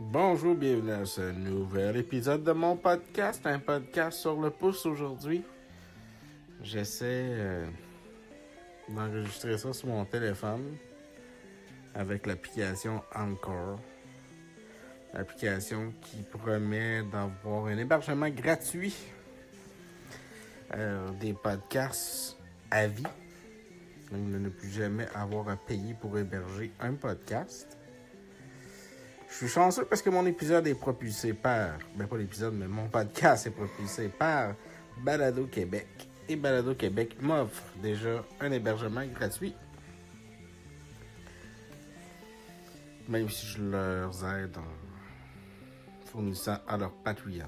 Bonjour, bienvenue à ce nouvel épisode de mon podcast, un podcast sur le pouce aujourd'hui. J'essaie euh, d'enregistrer ça sur mon téléphone avec l'application Encore. L'application qui promet d'avoir un hébergement gratuit euh, des podcasts à vie. Donc, de ne plus jamais avoir à payer pour héberger un podcast. Je suis chanceux parce que mon épisode est propulsé par, ben pas l'épisode, mais mon podcast est propulsé par Balado Québec. Et Balado Québec m'offre déjà un hébergement gratuit. Même si je leur aide en fournissant à leur Patreon.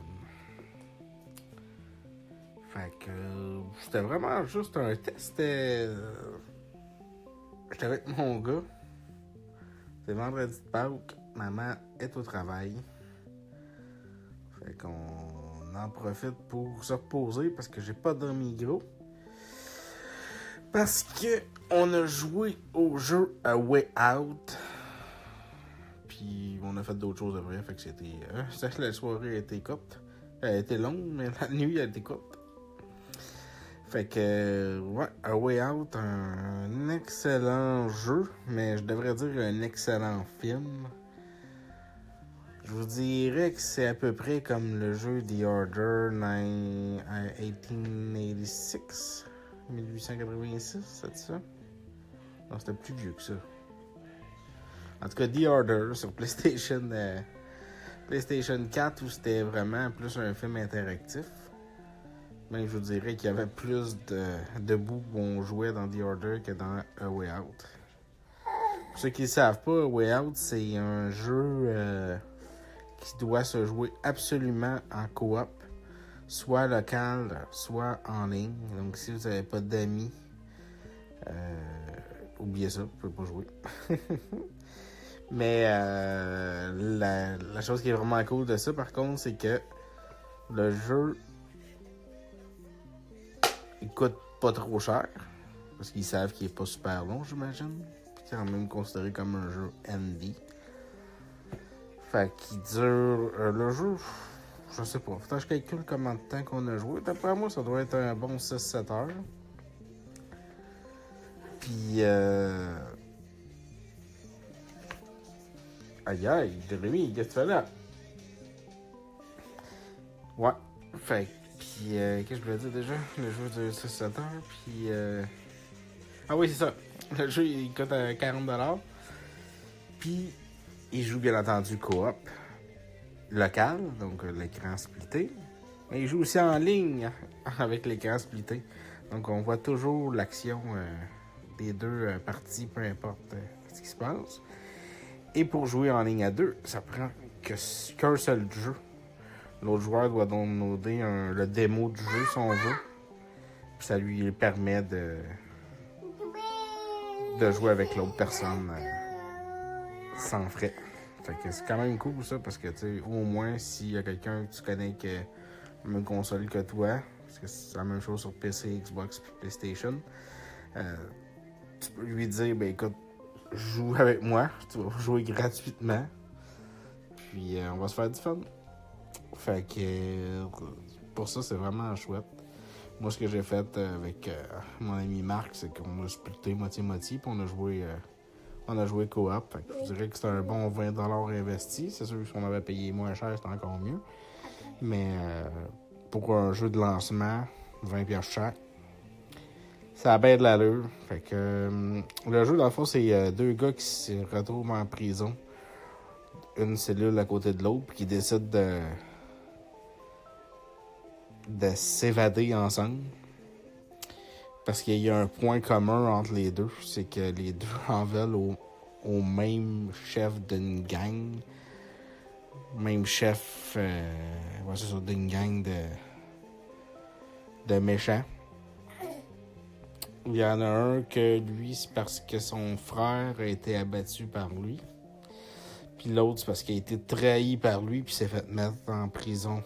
Fait que c'était vraiment juste un test. euh, J'étais avec mon gars. C'est vendredi de Pâques. Maman est au travail. Fait qu'on en profite pour se reposer parce que j'ai pas dormi gros. Parce que on a joué au jeu A Way Out. Puis on a fait d'autres choses après. Fait que c'était. euh, la soirée a été courte. Elle a été longue, mais la nuit a été courte. Fait que, ouais, A Way Out, un excellent jeu, mais je devrais dire un excellent film. Je vous dirais que c'est à peu près comme le jeu The Order 9 1886, 1886, c'est ça? Non, c'était plus vieux que ça. En tout cas, The Order sur PlayStation, euh, PlayStation 4, où c'était vraiment plus un film interactif. Mais je vous dirais qu'il y avait plus de, de bouts où on jouait dans The Order que dans A Way Out. Pour ceux qui ne savent pas, A Way Out, c'est un jeu euh, qui doit se jouer absolument en coop, soit local, soit en ligne. Donc si vous n'avez pas d'amis, euh, oubliez ça, vous ne pouvez pas jouer. Mais euh, la, chose qui est vraiment cool de ça, par contre, c'est que le jeu il coûte pas trop cher. Parce qu'ils savent qu'il est pas super long, j'imagine. Puis quand même considéré comme un jeu indie. Fait qu'il dure. euh, le jeu, je sais pas. Faut que je calcule combien de temps qu'on a joué. D'après moi, ça doit être un bon 6-7 heures. Puis. Euh... Aïe aïe, Jérémy, qu'est-ce que tu fais là? Ouais. Fait puis, euh, qu'est-ce que je voulais dire déjà? Le jeu de 6-7 heures, puis... Euh... Ah oui, c'est ça. Le jeu, il coûte euh, 40$. Puis, il joue bien entendu coop local, donc euh, l'écran splitté. Mais il joue aussi en ligne avec l'écran splitté. Donc, on voit toujours l'action euh, des deux euh, parties, peu importe ce qui se passe. Et pour jouer en ligne à deux, ça prend qu'un seul jeu. L'autre joueur doit downloader un- le démo du jeu si on veut. Puis ça lui permet de, de jouer avec l'autre personne sans frais. Fait que c'est quand même cool ça parce que tu au moins s'il y a quelqu'un que tu connais qui a la même console que toi, parce que c'est la même chose sur PC, Xbox puis PlayStation, euh, tu peux lui dire ben écoute, joue avec moi, tu vas jouer gratuitement. Puis euh, on va se faire du fun. Fait que euh, pour ça, c'est vraiment chouette. Moi, ce que j'ai fait avec mon ami Marc, c'est qu'on a splitté moitié-moitié, puis on a joué on a joué coop. Je dirais que c'était un bon 20$ investi. C'est sûr que si on avait payé moins cher, c'était encore mieux. Mais euh, pour un jeu de lancement, 20$ chaque, ça a bien de l'allure. Fait que euh, le jeu, dans le fond, c'est euh, deux gars qui se retrouvent en prison. Une cellule à côté de l'autre, puis qui décident de de s'évader ensemble. Parce qu'il y a un point commun entre les deux, c'est que les deux en veulent au, même chef d'une gang. Même chef, euh, d'une gang de, de méchants. Il y en a un que lui, c'est parce que son frère a été abattu par lui. Puis l'autre, c'est parce qu'il a été trahi par lui, puis s'est fait mettre en prison.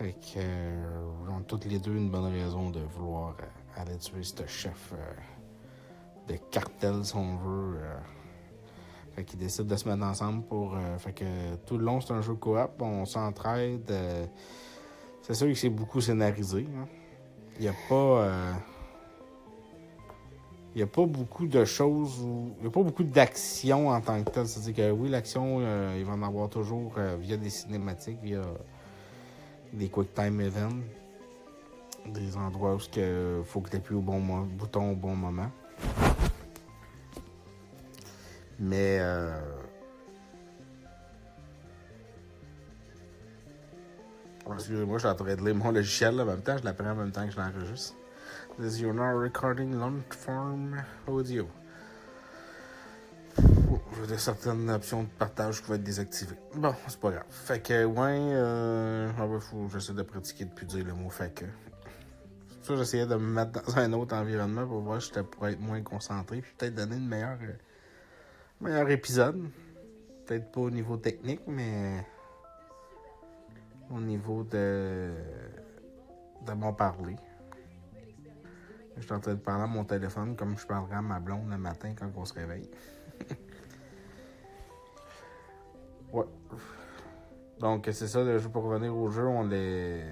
Fait que, euh, toutes les deux une bonne raison de vouloir euh, aller tuer ce chef euh, de cartel, si on veut. euh. Fait qu'ils décident de se mettre ensemble pour. fait que tout le long, c'est un jeu coop. On s'entraide. c'est sûr que c'est beaucoup scénarisé. hein. Il n'y a pas. il n'y a pas beaucoup de choses où. Il n'y a pas beaucoup d'action en tant que tel. C'est-à-dire que oui, l'action, il va en avoir toujours via des cinématiques, via des quick time events. Des endroits où il faut que tu appuies au bon bouton au bon moment. Mais. Euh... oh, Excusez-moi, je suis en train de lire mon logiciel là, en même temps. Je l'apprends en même temps que je l'enregistre. This you're now recording long form audio. Oh, J'ai certaines options de partage qui être désactivées. Bon, c'est pas grave. Fait que, ouais, euh, ah faut, j'essaie de pratiquer de plus dire le mot fait que. Ça j'essayais de me mettre dans un autre environnement pour voir si j'étais pour être moins concentré, puis peut-être donner une meilleure, euh, meilleur épisode. Peut-être pas au niveau technique, mais au niveau de, de mon parler. Je suis en train de parler à mon téléphone comme je parlerais à ma blonde le matin quand on se réveille. Donc, c'est ça, le jeu pour revenir au jeu, on les.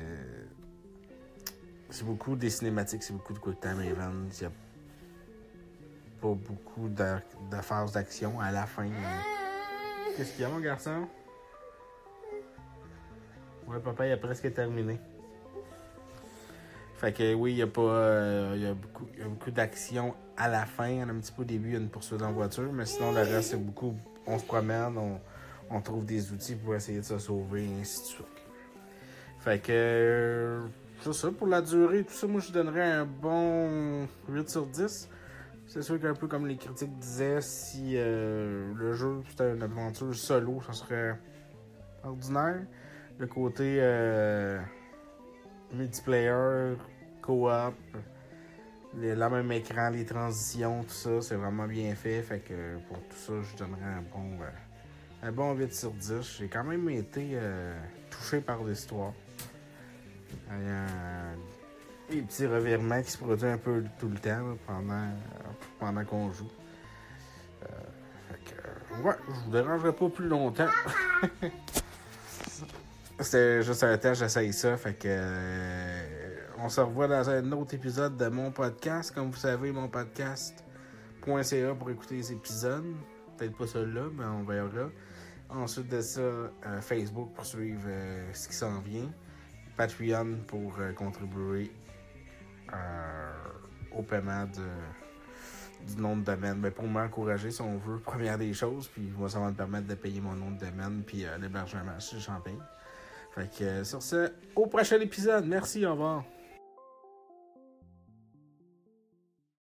C'est beaucoup des cinématiques, c'est beaucoup de quick time events. Il n'y a pas beaucoup de, de phases d'action à la fin. euh. Qu'est-ce qu'il y a, mon garçon? Ouais, papa, il a presque terminé. Fait que oui, il y a pas. euh, y a beaucoup, y beaucoup d'action à la fin. Un petit peu au début, il y a une poursuite en voiture, mais sinon, le reste, c'est beaucoup. On se promène, on, on trouve des outils pour essayer de se sauver, et ainsi de suite. Fait que. euh, C'est ça, pour la durée, tout ça, moi, je donnerais un bon 8 sur 10. C'est sûr qu'un peu comme les critiques disaient, si euh, le jeu c'était une aventure solo, ça serait ordinaire. Le côté euh, multiplayer, co-op, la même écran, les transitions, tout ça, c'est vraiment bien fait. Fait que pour tout ça, je donnerais un bon, euh, un bon 8 sur 10. J'ai quand même été euh, touché par l'histoire. Un- des petits revirements qui se produisent un peu tout le temps pendant, euh, pendant qu'on joue. Euh, fait que, ouais, je vous dérangerai pas plus longtemps. C'était juste un test, j'essaye ça. Fait que. euh, on se revoit dans un autre épisode de mon podcast. Comme vous savez, mon podcast.ca pour écouter les épisodes. Peut-être pas celui-là, mais on verra. Ensuite de ça, euh, Facebook pour suivre euh, ce qui s'en vient. Patreon pour euh, contribuer au paiement du nom de domaine. Ben, pour m'encourager, si on veut, première des choses. Puis moi, ça va me permettre de payer mon nom de domaine puis l'hébergement j'en paye. Fait que sur ce, au prochain épisode. Merci, au revoir.